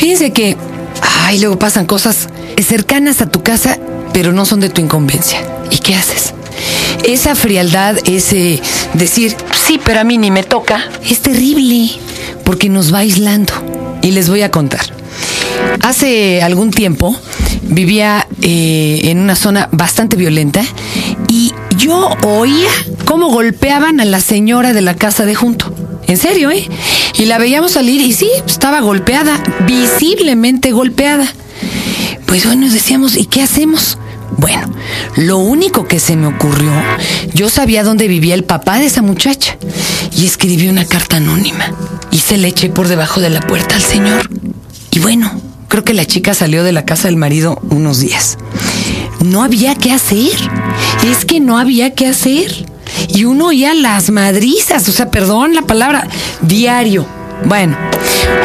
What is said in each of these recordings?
Fíjense que, ay, luego pasan cosas cercanas a tu casa, pero no son de tu incumbencia. ¿Y qué haces? Esa frialdad, ese decir, sí, pero a mí ni me toca, es terrible, porque nos va aislando. Y les voy a contar. Hace algún tiempo vivía eh, en una zona bastante violenta y yo oía cómo golpeaban a la señora de la casa de junto. En serio, ¿eh? Y la veíamos salir y sí, estaba golpeada, visiblemente golpeada. Pues bueno, decíamos, ¿y qué hacemos? Bueno, lo único que se me ocurrió, yo sabía dónde vivía el papá de esa muchacha y escribí una carta anónima y se le eché por debajo de la puerta al señor. Y bueno, creo que la chica salió de la casa del marido unos días. No había qué hacer. Es que no había qué hacer. Y uno oía las madrizas, o sea, perdón la palabra, diario. Bueno,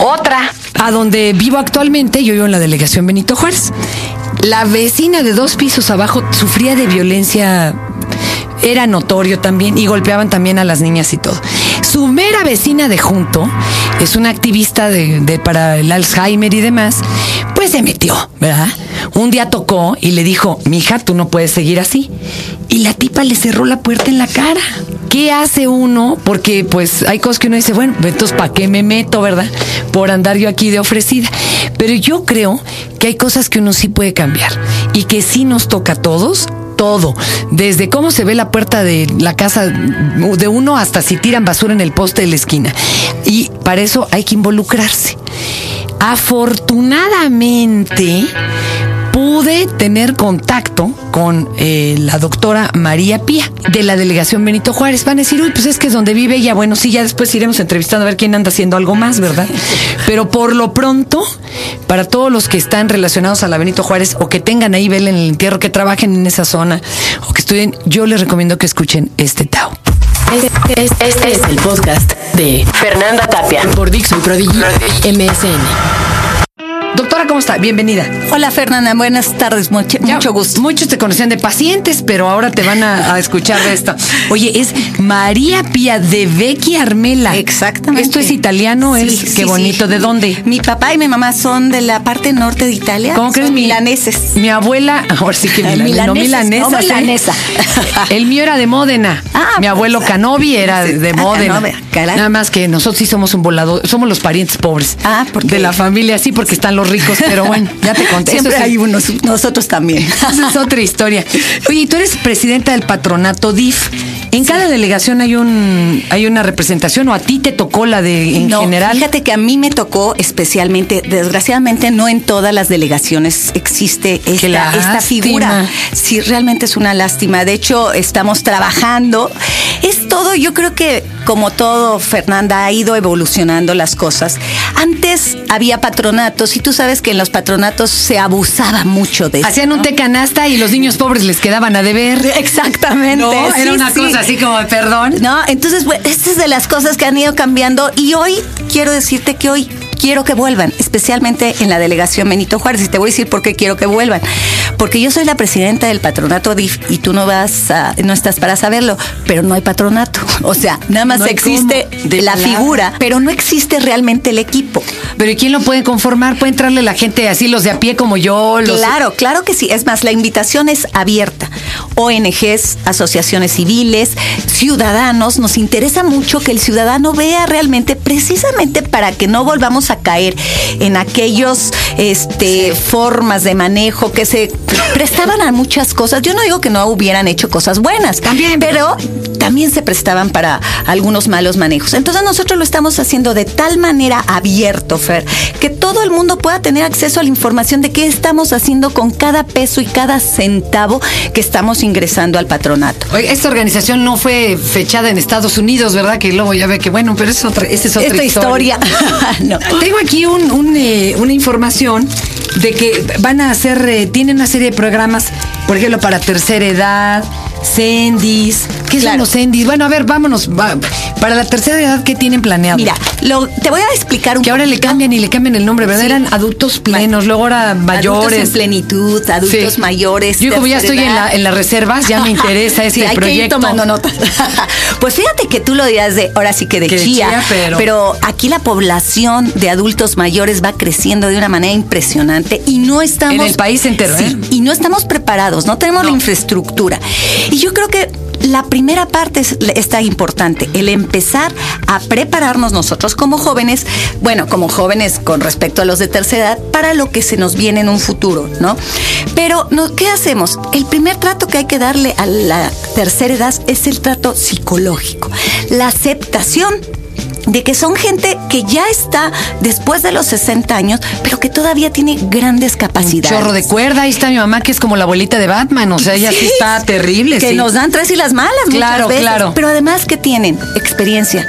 otra, a donde vivo actualmente, yo vivo en la delegación Benito Juárez. La vecina de dos pisos abajo sufría de violencia, era notorio también, y golpeaban también a las niñas y todo. Su mera vecina de junto es una activista de, para el Alzheimer y demás, pues se metió, ¿verdad? Un día tocó y le dijo, mija, tú no puedes seguir así. Y la tipa le cerró la puerta en la cara. ¿Qué hace uno? Porque pues hay cosas que uno dice, bueno, entonces ¿para qué me meto, verdad? Por andar yo aquí de ofrecida. Pero yo creo que hay cosas que uno sí puede cambiar y que sí nos toca a todos todo, desde cómo se ve la puerta de la casa de uno hasta si tiran basura en el poste de la esquina. Y para eso hay que involucrarse. Afortunadamente, pude tener contacto con eh, la doctora María Pía de la delegación Benito Juárez. Van a decir, uy, pues es que es donde vive ella. Bueno, sí, ya después iremos entrevistando a ver quién anda haciendo algo más, ¿verdad? Pero por lo pronto, para todos los que están relacionados a la Benito Juárez o que tengan ahí vela en el entierro, que trabajen en esa zona o que estudien, yo les recomiendo que escuchen este Tao. Este, este es el podcast de Fernanda Tapia por Dixon Prodigy MSN. Doctora, ¿cómo está? Bienvenida. Hola, Fernanda. Buenas tardes. Mucho, mucho gusto. Muchos te conocían de pacientes, pero ahora te van a, escuchar de esto. Oye, es María Pía de Vecchi Armela. Exactamente. Esto es italiano, es qué bonito. ¿De dónde? Mi papá y mi mamá son de la parte norte de Italia. ¿Cómo crees? Milaneses. Mi abuela, ahora sí que milanesa, no milanesa. No milanesa. El mío era de Módena. Ah, mi abuelo pues, Canovi era de ah, Módena. Nada más que nosotros sí somos un volado, somos los parientes pobres. Ah, porque de la familia, sí, porque están los ricos, pero bueno, ya te conté. Siempre hay unos, nosotros también. Esa es otra historia. Oye, tú eres presidenta del patronato DIF. En cada delegación hay un hay una representación o a ti te tocó la de en general. Fíjate que a mí me tocó especialmente, desgraciadamente no en todas las delegaciones existe esta, esta figura. Sí, realmente es una lástima. De hecho, estamos trabajando. Es todo, yo creo que como todo, Fernanda, ha ido evolucionando las cosas. Antes había patronatos y tú sabes que en los patronatos se abusaba mucho de eso. Hacían un té canasta y los niños pobres les quedaban a deber. Exactamente. No, era una cosa así como, perdón. No, entonces, bueno, esta es de las cosas que han ido cambiando y hoy quiero decirte que hoy quiero que vuelvan, especialmente en la delegación Benito Juárez. Y te voy a decir por qué quiero que vuelvan. Porque yo soy la presidenta del patronato DIF y tú no vas a, no estás para saberlo, pero no hay patronato. O sea, nada más existe de la figura, pero no existe realmente el equipo. Pero ¿y quién lo puede conformar? ¿Puede entrarle la gente así, los de a pie como yo? Claro, claro que sí. Es más, la invitación es abierta. ONGs, asociaciones civiles, ciudadanos. Nos interesa mucho que el ciudadano vea realmente, precisamente para que no volvamos a caer en aquellos este, formas de manejo que se prestaban a muchas cosas. Yo no digo que no hubieran hecho cosas buenas, también, pero también se prestaban para algunos malos manejos. Entonces nosotros lo estamos haciendo de tal manera abierto, Fer, que todo el mundo pueda tener acceso a la información de qué estamos haciendo con cada peso y cada centavo que estamos ingresando al patronato. Oye, esta organización no fue fechada en Estados Unidos, ¿verdad? Que luego ya ve que, bueno, pero es otra, esa es otra Esta historia. no. Tengo aquí un, eh, una información de que van a hacer, eh, tienen una serie de programas, por ejemplo, para tercera edad, Sendis. ¿Qué son los Sendis? Bueno, a ver, vámonos. Para la tercera edad, ¿qué tienen planeado? Mira, lo, te voy a explicar un Que ahora le cambian y le cambian el nombre, ¿verdad? Eran adultos plenos, luego ahora mayores. Adultos en plenitud, adultos mayores. Yo como ya estoy en, la, en, las reservas, ya me interesa este sí, hay proyecto. Que ir tomando notas. pues fíjate que tú lo dirás de, ahora sí que de chía, pero... pero aquí la población de adultos mayores va creciendo de una manera impresionante y no estamos... En el país entero, sí, ¿eh? Y no estamos preparados, no tenemos No. la infraestructura. Y yo creo que la primera parte es, está importante, el empezar a prepararnos nosotros como jóvenes, bueno, como jóvenes con respecto a los de tercera edad, para lo que se nos viene en un futuro, ¿no? Pero, ¿qué hacemos? El primer trato que hay que darle a la tercera edad es el trato psicológico, la aceptación de que son gente que ya está después de los 60 años, pero que todavía tiene grandes capacidades. Chorro de cuerda, ahí está mi mamá que es como la abuelita de Batman, o sea, ella sí, Sí, está terrible. Que sí. nos dan tres y las malas Claro, muchas veces. claro. Pero además que tienen experiencia,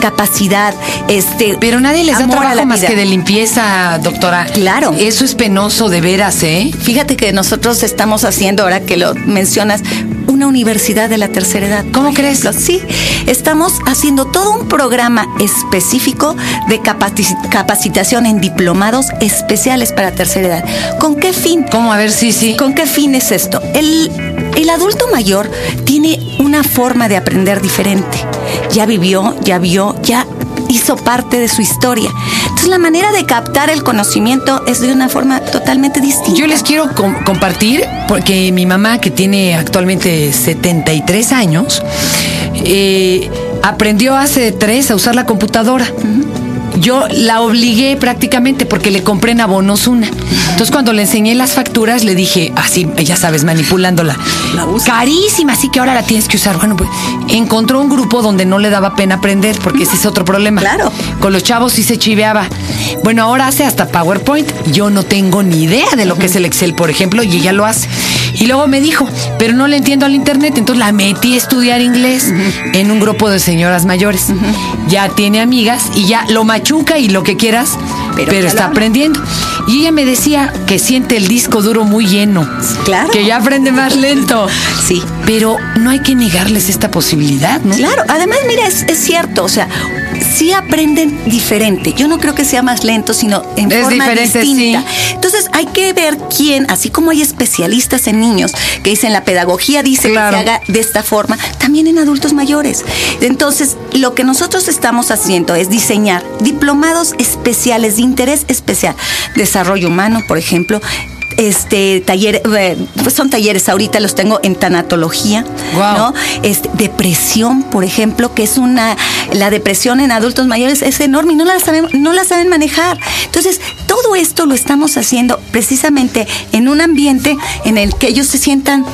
capacidad, este. Pero nadie les da trabajo más que de limpieza, doctora. Claro. Eso es penoso de veras, ¿eh? Fíjate que nosotros estamos haciendo, ahora que lo mencionas, una universidad de la tercera edad. ¿Cómo crees? Sí, estamos haciendo todo un programa específico de capaci- capacitación en diplomados especiales para tercera edad. ¿Con qué fin? ¿Cómo? A ver, sí, sí. ¿Con qué fin es esto? El, el adulto mayor tiene una forma de aprender diferente. Ya vivió, ya vio, ya hizo parte de su historia. Entonces la manera de captar el conocimiento es de una forma totalmente distinta. Yo les quiero com- compartir, porque mi mamá, que tiene actualmente 73 años, eh, aprendió hace tres a usar la computadora. Yo la obligué prácticamente porque le compré en abonos una. Entonces cuando le enseñé las facturas le dije, así, ya sabes, manipulándola. La usa. Carísima, así que ahora la tienes que usar. Bueno, pues encontró un grupo donde no le daba pena aprender, porque ese es otro problema. Claro. Con los chavos sí se chiveaba. Bueno, ahora hace hasta PowerPoint. Yo no tengo ni idea de lo que es el Excel, por ejemplo, y ella lo hace. Y luego me dijo, pero no le entiendo al internet. Entonces la metí a estudiar inglés en un grupo de señoras mayores. Ya tiene amigas y ya lo machuca y lo que quieras, pero, está aprendiendo. Y ella me decía que siente el disco duro muy lleno. Claro. Que ya aprende más lento. Sí. Pero no hay que negarles esta posibilidad, ¿no? Claro, además, mira, es, es cierto, o sea, sí aprenden diferente. Yo no creo que sea más lento, sino en Es forma distinta. sí. Entonces, hay que ver quién, así como hay especialistas en niños que dicen la pedagogía dice Claro. que se haga de esta forma, también en adultos mayores. Entonces, lo que nosotros estamos haciendo es diseñar diplomados especiales de interés especial, desarrollo humano, por ejemplo, este taller pues son talleres ahorita los tengo en tanatología Guau. no este, depresión por ejemplo que es una la depresión en adultos mayores es enorme y no la saben no la saben manejar entonces todo esto lo estamos haciendo precisamente en un ambiente en el que ellos se sientan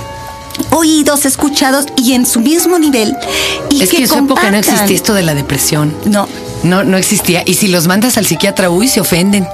oídos, escuchados y en su mismo nivel. Y Es que, en su época no existía esto de la depresión. No. No, no existía. Y si los mandas al psiquiatra, uy, se ofenden.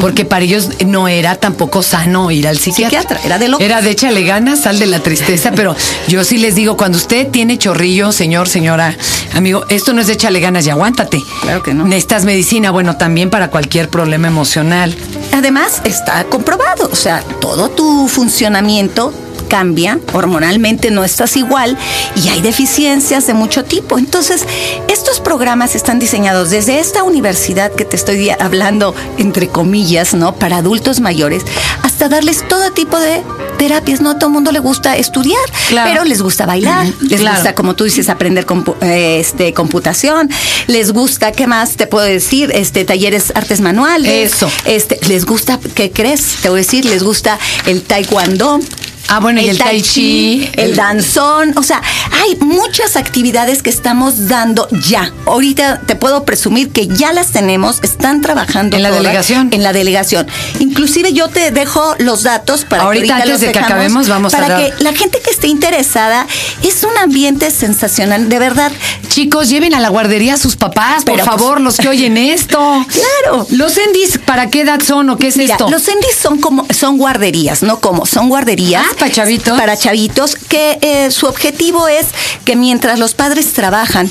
Porque para ellos no era tampoco sano ir al psiquiatra. Psiquiatra, era de locos. Era de échale ganas, sal de la tristeza. Pero yo sí les digo, cuando usted tiene chorrillo, señor, señora, amigo, esto no es de échale ganas y aguántate. Claro que no. Necesitas medicina, bueno, también para cualquier problema emocional. Además, está comprobado, o sea, todo tu funcionamiento cambia, hormonalmente no estás igual y hay deficiencias de mucho tipo. Entonces, estos programas están diseñados desde esta universidad que te estoy hablando, entre comillas, ¿no? Para adultos mayores, hasta darles todo tipo de terapias. No a todo el mundo le gusta estudiar, Claro. pero les gusta bailar, les Claro. gusta, como tú dices, aprender compu- eh, este, computación, les gusta, ¿qué más te puedo decir? Este, talleres artes manuales. Eso. Este, les gusta, ¿qué crees? Te voy a decir, les gusta el taekwondo. Ah, bueno, y el tai chi, el el- danzón, o sea, hay muchas actividades que estamos dando ya. Ahorita te puedo presumir que ya las tenemos, están trabajando ¿En la todas delegación? En la delegación. Inclusive yo te dejo los datos para Ahorita, que ahorita antes los de que acabemos, vamos a para dar- que la gente que esté interesada es un ambiente sensacional, de verdad. Chicos, lleven a la guardería a sus papás, por pues- favor, los que oyen esto. Claro. Los endis, ¿para qué edad son o qué es Mira, esto? los endis son como son guarderías, no como son guarderías Ah, para chavitos. para chavitos que eh, su objetivo es que mientras los padres trabajan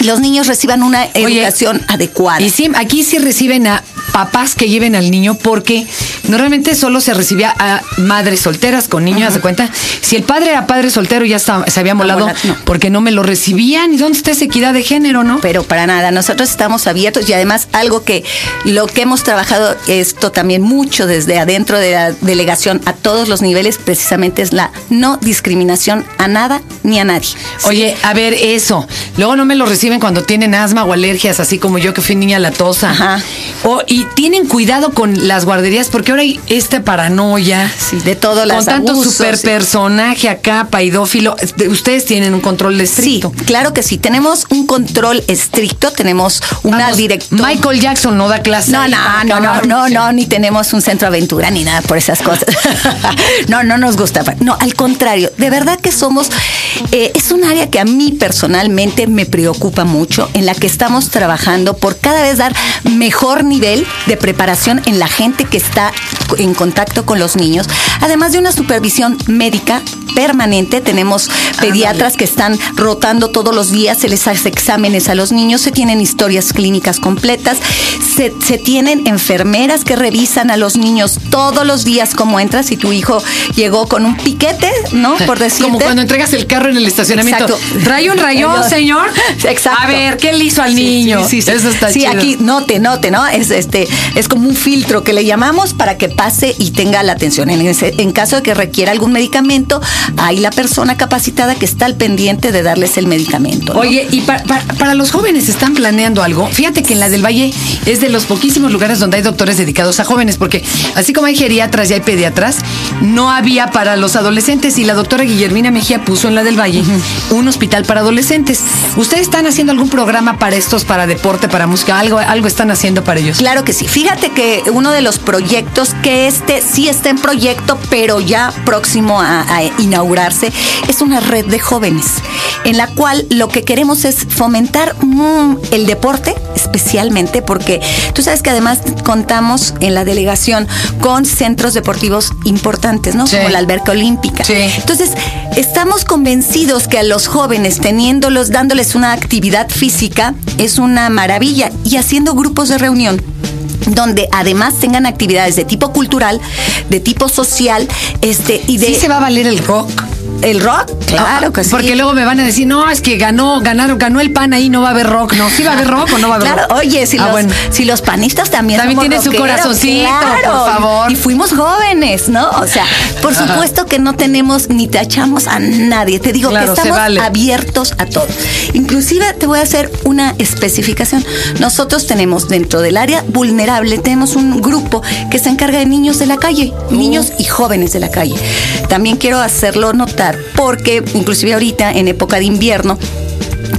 los niños reciban una Oye, educación adecuada. Y sí, aquí sí reciben a papás que lleven al niño porque normalmente solo se recibía a madres solteras con niños, de cuenta? Si el padre era padre soltero, ya estaba, se había molado porque no me lo recibían. ¿Y dónde está esa equidad de género, no? Pero para nada, nosotros estamos abiertos y además algo que lo que hemos trabajado esto también mucho desde adentro de la delegación a todos los niveles, precisamente es la no discriminación a nada ni a nadie. Oye, a ver, eso. Luego no me lo reciben cuando tienen asma o alergias, así como yo que fui niña latosa. Ajá. O, y tienen cuidado con las guarderías porque ahora hay esta paranoia. Sí, de todo las Con tanto super personaje acá, paidófilo. Ustedes tienen un control estricto. Sí, claro que sí. Tenemos un control estricto, tenemos una directora. Michael Jackson no da clase. No, no, no, no, no, no, ni tenemos un centro aventura ni nada por esas cosas. no, no nos gusta. No, al contrario, de verdad que somos, eh, es un área que a mí personalmente me preocupa mucho, en la que estamos trabajando por cada vez dar mejor nivel de preparación en la gente que está en contacto con los niños, además de una supervisión médica permanente. Tenemos pediatras que están rotando todos los días, se les hace exámenes a los niños, se tienen historias clínicas completas, se, tienen enfermeras que revisan a los niños todos los días cómo entras si tu hijo llegó con un piquete, ¿no? Por decirte. Como cuando entregas el carro en el estacionamiento. Exacto. Trae un rayón, señor. Exacto. A ver, ¿qué le hizo al niño? Sí, sí, Eso está Sí, aquí note, note, ¿no? Es este es como un filtro que le llamamos para que pase y tenga la atención. En, en caso de que requiera algún medicamento, hay la persona capacitada que está al pendiente de darles el medicamento. Oye, y para los jóvenes están planeando algo. Fíjate que en la del Valle es de los poquísimos lugares donde hay doctores dedicados a jóvenes, porque así como hay geriatras y hay pediatras, no había para los adolescentes y la doctora Guillermina Mejía puso en la del Valle un hospital para adolescentes. ¿Ustedes están haciendo algún programa para estos, para deporte, para música? ¿Algo, algo están haciendo para ellos? Claro que sí. Fíjate que uno de los proyectos que este sí está en proyecto, pero ya próximo a, inaugurarse, es una red de jóvenes, en la cual lo que queremos es fomentar mm, el deporte, especialmente porque tú sabes que además contamos en la delegación con centros deportivos importantes, ¿no? Como la alberca olímpica. Entonces, estamos convencidos que a los jóvenes, teniéndolos, dándoles una actividad física, es una maravilla y haciendo grupos de reunión donde además tengan actividades de tipo cultural, de tipo social, este y de ¿Sí se va a valer el rock. ¿El rock? Claro que sí. Porque luego me van a decir, no, es que ganó, ganaron, ganó el pan ahí, no va a haber rock. No, sí va a haber rock o no va a haber claro, oye, si, ah, los, si los panistas también También tienen su corazoncito, por favor. Y fuimos jóvenes, ¿no? O sea, por supuesto que no tenemos ni tachamos a nadie. Te digo que estamos abiertos a todo. Inclusive te voy a hacer una especificación. Nosotros tenemos dentro del área vulnerable, tenemos un grupo que se encarga de niños de la calle, niños y jóvenes de la calle. También quiero hacerlo notar porque inclusive ahorita en época de invierno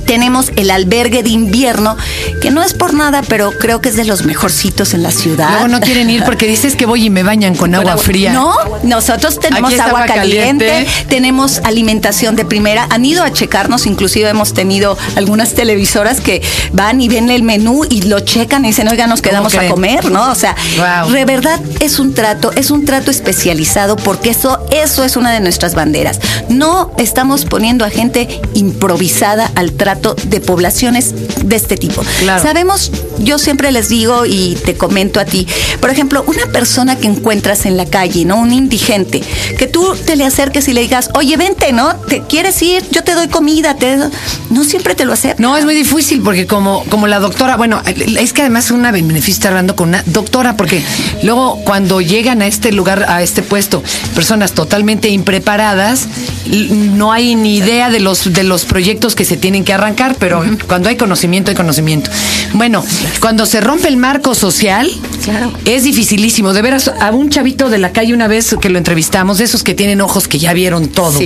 tenemos el albergue de invierno, que no es por nada, pero creo que es de los mejorcitos en la ciudad. Luego no quieren ir porque dices que voy y me bañan con agua fría. No, nosotros tenemos agua, caliente, tenemos alimentación de primera. Han ido a checarnos, inclusive hemos tenido algunas televisoras que van y ven el menú y lo checan y dicen, oiga, nos quedamos a comer, ¿no? O sea, de verdad es un trato, es un trato especializado porque eso, eso es una de nuestras banderas. No estamos poniendo a gente improvisada al trato de poblaciones de este tipo. Sabemos, yo siempre les digo y te comento a ti, por ejemplo, una persona que encuentras en la calle, ¿no? Un indigente, que tú te le acerques y le digas, oye, vente, ¿no? ¿Te quieres ir? Yo te doy comida, te no siempre te lo acepto. No, es muy difícil porque como, como la doctora, bueno, es que además una beneficio estar hablando con una doctora, porque luego cuando llegan a este lugar, a este puesto, personas totalmente impreparadas, no hay ni idea de los, de los proyectos que se tienen que arrancar, pero cuando hay conocimiento, hay conocimiento. Bueno, cuando se rompe el marco social, es dificilísimo. De veras, a un chavito de la calle una vez que lo entrevistamos, de esos que tienen ojos que ya vieron todo,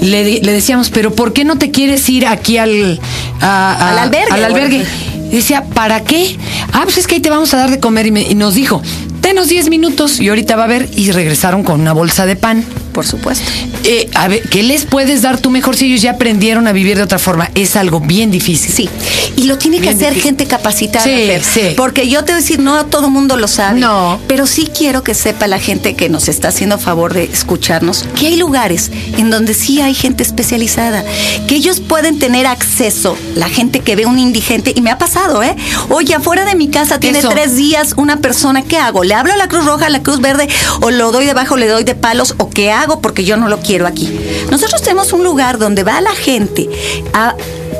le, decíamos, pero ¿por qué no te quieres ir aquí al, al albergue? Al albergue. decía, ¿para qué? Ah, pues es que ahí te vamos a dar de comer. Y, y nos dijo, denos 10 minutos y ahorita va a ver. Y regresaron con una bolsa de pan Por supuesto. Eh, a ver, ¿qué les puedes dar tú mejor si ellos ya aprendieron a vivir de otra forma? Es algo bien difícil. Sí, y lo tiene que hacer gente capacitada. Sí, sí. Porque yo te voy a decir, no todo el mundo lo sabe. No. Pero sí quiero que sepa la gente que nos está haciendo favor de escucharnos que hay lugares en donde sí hay gente especializada, que ellos pueden tener acceso, la gente que ve un indigente, y me ha pasado, ¿eh? Oye, afuera de mi casa tiene tres días una persona, ¿qué hago? ¿Le hablo a la Cruz Roja, a la Cruz Verde, o lo doy debajo, le doy de palos, o qué hago porque yo no lo quiero aquí? Nosotros tenemos un lugar donde va la gente a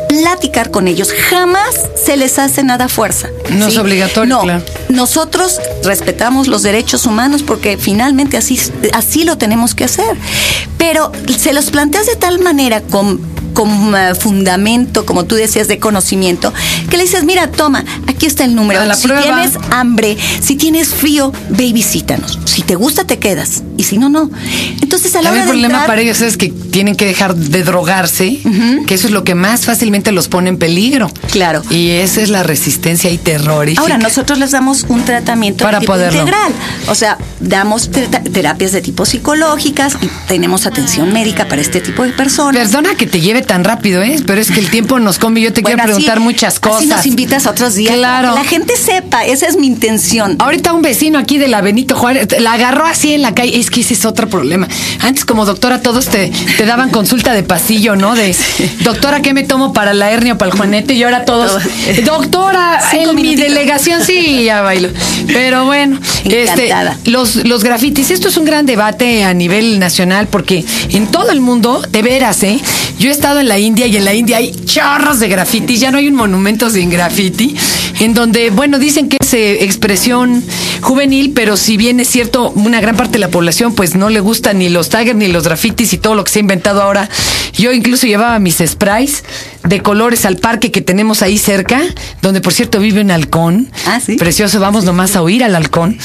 platicar con ellos. Jamás se les hace nada a fuerza. No es obligatorio. No, nosotros respetamos los derechos humanos porque finalmente así, así lo tenemos que hacer. Pero se los planteas de tal manera con con eh, fundamento, como tú decías, de conocimiento, que le dices, mira, toma, aquí está el número. si tienes hambre, si tienes frío, ve y visítanos. Si te gusta, te quedas. Y si no, no. Entonces, a la hora El problema para ellos es que tienen que dejar de drogarse, que eso es lo que más fácilmente los pone en peligro. Claro. Y esa es la resistencia y terrorífica. Ahora, nosotros les damos un tratamiento para integral. O sea, damos terapias de tipo psicológicas y tenemos atención médica para este tipo de personas. Perdona que te lleve tan rápido, ¿eh? Pero es que el tiempo nos come y yo te quiero preguntar muchas cosas. Así nos invitas a otros días. Claro. que la gente sepa, esa es mi intención. Ahorita un vecino aquí de la Benito Juárez la agarró así en la calle. Es que ese es otro problema. Antes, como doctora, todos te, te daban consulta de pasillo, ¿no? De doctora, ¿qué me tomo para la hernia o para el juanete? Y ahora todos, doctora, en mi delegación, sí, ya bailo. Pero bueno, este, los, los grafitis, esto es un gran debate a nivel nacional porque en todo el mundo, de veras, ¿eh? Yo he estado en la India y en la India hay chorros de grafitis, ya no hay un monumento sin graffiti, en donde, bueno, dicen que es eh, expresión juvenil, pero si bien es cierto, una gran parte de la población pues no le gusta ni los tigers ni los grafitis y todo lo que se ha inventado ahora. Yo incluso llevaba mis sprays de colores al parque que tenemos ahí cerca, donde por cierto vive un halcón. Ah, sí. Precioso, vamos nomás a oír al halcón.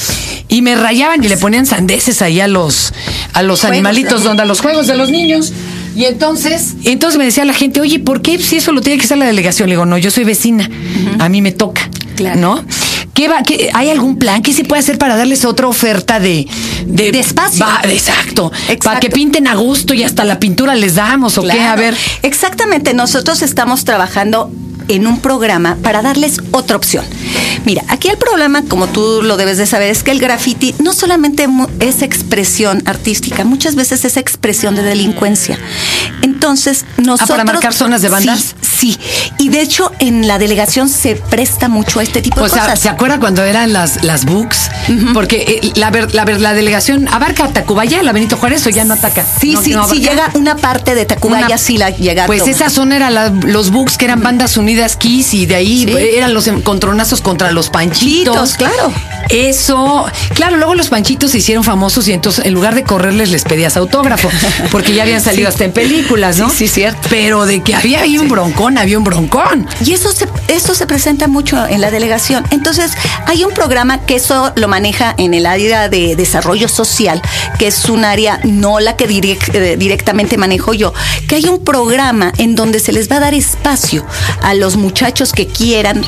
Y me rayaban y le ponían sandeces ahí a los, a los animalitos, donde a los juegos de los niños. Y entonces, entonces me decía la gente, oye, ¿por qué si eso lo tiene que hacer la delegación? Le digo, no, yo soy vecina, a mí me toca, claro. ¿no? ¿Qué va, qué, ¿Hay algún plan? ¿Qué se puede hacer para darles otra oferta de, de, espacio? exacto, Para que pinten a gusto y hasta la pintura les damos o qué, a ver. Exactamente, nosotros estamos trabajando en un programa para darles otra opción. Mira, aquí el problema, como tú lo debes de saber, es que el graffiti no solamente es expresión artística, muchas veces es expresión de delincuencia. Entonces, nosotros... ¿Ah, para marcar zonas de bandas? Sí, sí. Y de hecho, en la delegación se presta mucho a este tipo de cosas. O sea, ¿se acuerda cuando eran las, las books? Porque eh, la, la, la, delegación abarca Tacubaya, la Benito Juárez, o ya no ataca. Sí, sí, sí, llega una parte de Tacubaya, sí la llega. Pues esa zona era los books que eran bandas unidas Kiss y de ahí eran los encontronazos contra los panchitos. claro. Eso, claro, luego los panchitos se hicieron famosos y entonces en lugar de correrles les pedías autógrafo, porque ya habían salido hasta en películas, ¿no? Sí, cierto. Pero de que había ahí un broncón, había un broncón. Y eso se, eso se presenta mucho en la delegación. Entonces, hay un programa que eso lo maneja en el área de desarrollo social, que es un área, no la que eh, directamente manejo yo, que hay un programa en donde se les va a dar espacio a los muchachos que quieran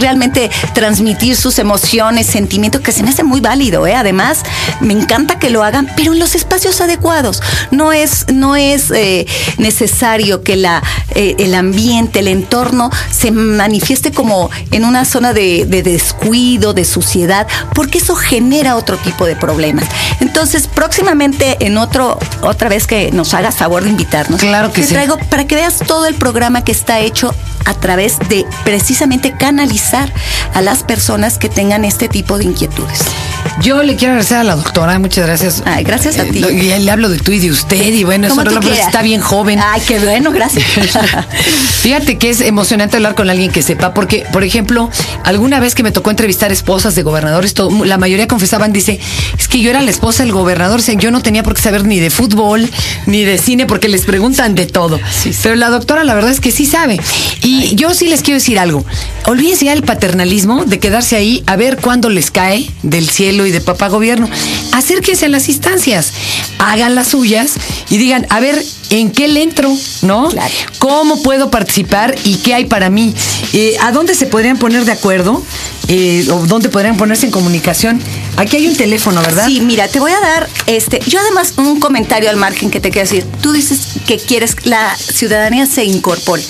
realmente transmitir sus emociones, sentimientos, que se me hace muy válido, ¿eh? Además, me encanta que lo hagan, pero en los espacios adecuados. No es, no es eh, necesario que la, eh, el ambiente, el entorno se manifieste como en una zona de, descuido, de suciedad, porque eso genera otro tipo de problemas. Entonces, próximamente en otro, otra vez que nos hagas favor de invitarnos, claro que te traigo para que veas todo el programa que está hecho a través de precisamente canalizar a las personas que tengan este tipo de inquietudes. Yo le quiero agradecer a la doctora, muchas gracias. Ay, gracias a ti. Y le hablo de tú y de usted, y bueno, eso está bien joven. Ay, qué bueno, gracias. Fíjate que es emocionante hablar con alguien que sepa, porque, por ejemplo, alguna vez que me tocó entrevistar esposas de gobernadores, la mayoría confesaban, dice, es que yo era la esposa del gobernador, yo no tenía por qué saber ni de fútbol, ni de cine, porque les preguntan de todo. Pero la doctora, la verdad es que sí sabe. Y yo sí les quiero decir algo. Olvídense ya el paternalismo de quedarse ahí a ver cuándo les cae del cielo y de papá gobierno. Acérquense a las instancias, hagan las suyas y digan, a ver, ¿en qué le entro? ¿No? ¿Cómo puedo participar y qué hay para mí? Eh, ¿A dónde se podrían poner de acuerdo? Eh, o dónde podrían ponerse en comunicación Aquí hay un teléfono, ¿verdad? Sí, mira, te voy a dar este. Yo además un comentario al margen que te quiero decir. Tú dices que quieres que la ciudadanía se incorpore.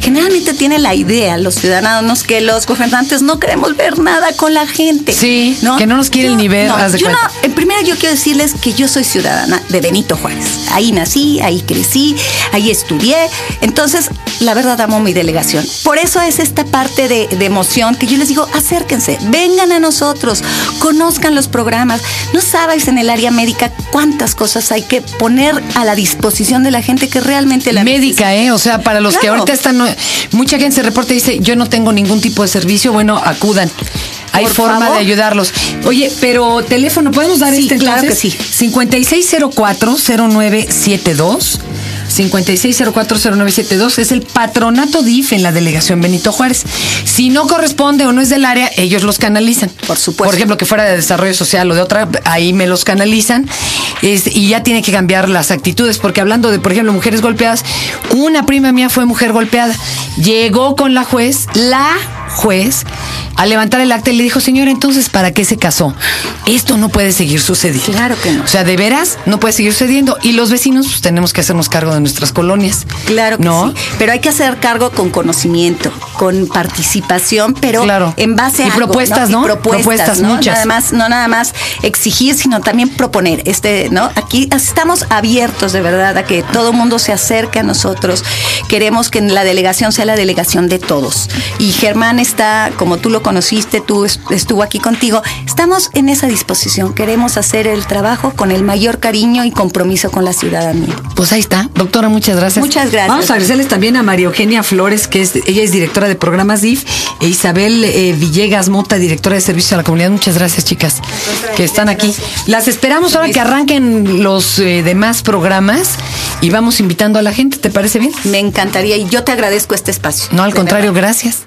Generalmente tiene la idea los ciudadanos que los gobernantes no queremos ver nada con la gente. Sí, que no nos quieren ni ver. yo no, en primera yo quiero decirles que yo soy ciudadana de Benito Juárez. Ahí nací, ahí crecí, ahí estudié. Entonces, la verdad amo mi delegación. Por eso es esta parte de, de emoción que yo les digo, acérquense, vengan a nosotros, conozcan los programas. No sabes en el área médica cuántas cosas hay que poner a la disposición de la gente que realmente la médica, ¿eh? O sea, para los que ahorita están, mucha gente se reporta y dice, yo no tengo ningún tipo de servicio, bueno, acudan. Hay forma de ayudarlos. Oye, pero teléfono, ¿podemos dar este Claro que sí. 5604-0972. 56040972 es el patronato DIF en la delegación Benito Juárez. Si no corresponde o no es del área, ellos los canalizan. Por supuesto. Por ejemplo, que fuera de desarrollo social o de otra, ahí me los canalizan. y ya tiene que cambiar las actitudes, porque hablando de, por ejemplo, mujeres golpeadas, una prima mía fue mujer golpeada. Llegó con la juez, la juez a levantar el acta y le dijo, señora, entonces, ¿para qué se casó? Esto no puede seguir sucediendo. Claro que no. O sea, de veras, no puede seguir sucediendo. Y los vecinos, pues tenemos que hacernos cargo de nuestras colonias. Claro que ¿no? sí. Pero hay que hacer cargo con conocimiento, con participación, pero claro. en base a. Y propuestas, ¿no? propuestas, ¿no? muchas. Nada más, no nada más exigir, sino también proponer. Este, ¿no? Aquí estamos abiertos de verdad a que todo el mundo se acerque a nosotros. Queremos que la delegación sea la delegación de todos. Y Germán está, como tú lo conociste, tú estuvo aquí contigo. Estamos en esa disposición. Queremos hacer el trabajo con el mayor cariño y compromiso con la ciudadanía. Pues ahí está. Doctora, muchas gracias. Muchas gracias. Vamos a agradecerles también a María Eugenia Flores, que es, ella es directora de programas DIF, e Isabel eh, Villegas Mota, directora de servicios a la comunidad. Muchas gracias, chicas, que están aquí. Las esperamos ahora que arranquen los eh, demás programas y vamos invitando a la gente. ¿Te parece bien? Me encantaría y yo te agradezco este espacio. No, al contrario, gracias.